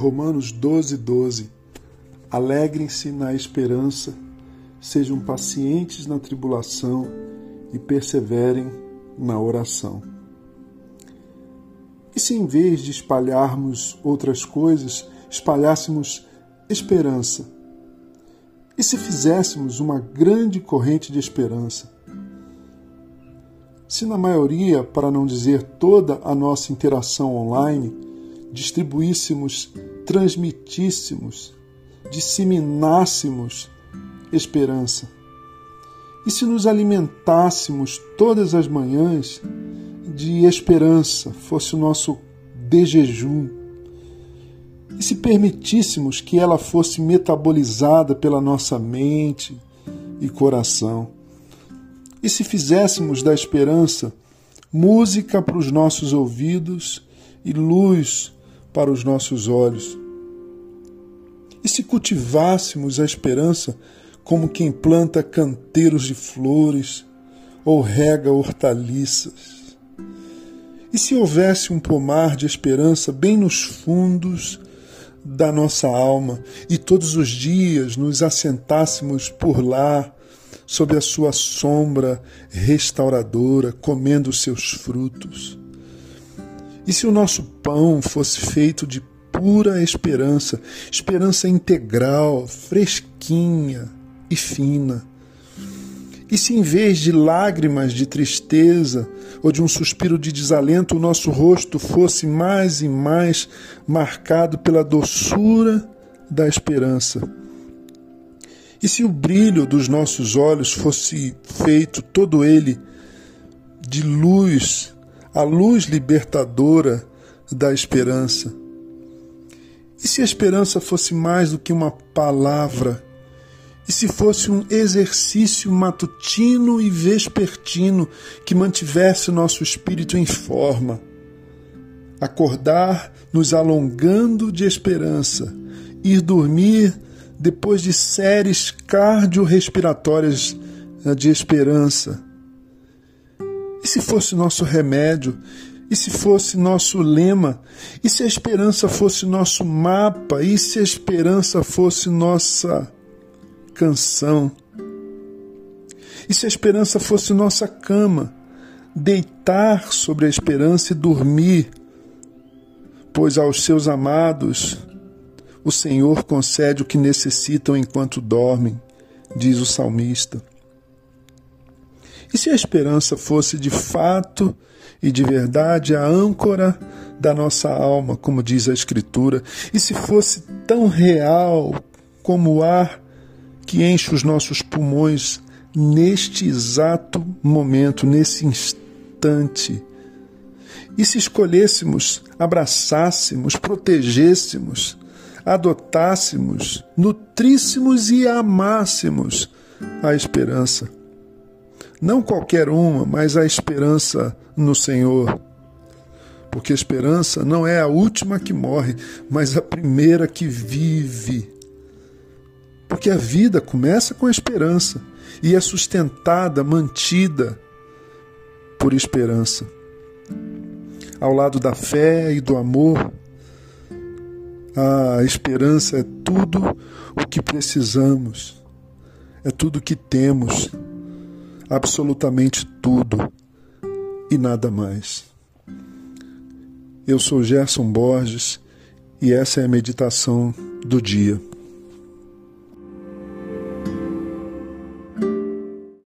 Romanos 12, 12. Alegrem-se na esperança, sejam pacientes na tribulação e perseverem na oração. E se em vez de espalharmos outras coisas, espalhássemos esperança? E se fizéssemos uma grande corrente de esperança? Se na maioria, para não dizer toda a nossa interação online, distribuíssemos, transmitíssemos, disseminássemos esperança? E se nos alimentássemos todas as manhãs de esperança, fosse o nosso de jejum? E se permitíssemos que ela fosse metabolizada pela nossa mente e coração? E se fizéssemos da esperança música para os nossos ouvidos e luz para os nossos olhos? E se cultivássemos a esperança como quem planta canteiros de flores ou rega hortaliças? E se houvesse um pomar de esperança bem nos fundos da nossa alma e todos os dias nos assentássemos por lá, sob a sua sombra restauradora, comendo seus frutos? E se o nosso pão fosse feito de pura esperança, esperança integral, fresquinha e fina? E se em vez de lágrimas de tristeza ou de um suspiro de desalento, o nosso rosto fosse mais e mais marcado pela doçura da esperança? E se o brilho dos nossos olhos fosse feito todo ele de luz, a luz libertadora da esperança? E se a esperança fosse mais do que uma palavra? E se fosse um exercício matutino e vespertino que mantivesse o nosso espírito em forma? Acordar nos alongando de esperança, ir dormir depois de séries cardiorrespiratórias eh, de esperança. E se fosse nosso remédio? E se fosse nosso lema? E se a esperança fosse nosso mapa? E se a esperança fosse nossa canção. E se a esperança fosse nossa cama, deitar sobre a esperança e dormir, pois aos seus amados o Senhor concede o que necessitam enquanto dormem, diz o salmista. E se a esperança fosse de fato e de verdade a âncora da nossa alma, como diz a Escritura, e se fosse tão real como o ar que enche os nossos pulmões neste exato momento, nesse instante. E se escolhêssemos, abraçássemos, protegêssemos, adotássemos, nutríssemos e amássemos a esperança. Não qualquer uma, mas a esperança no Senhor. Porque a esperança não é a última que morre, mas a primeira que vive. Porque a vida começa com a esperança e é sustentada, mantida por esperança. Ao lado da fé e do amor, a esperança é tudo o que precisamos, é tudo o que temos, absolutamente tudo e nada mais. Eu sou Gerson Borges e essa é a meditação do dia.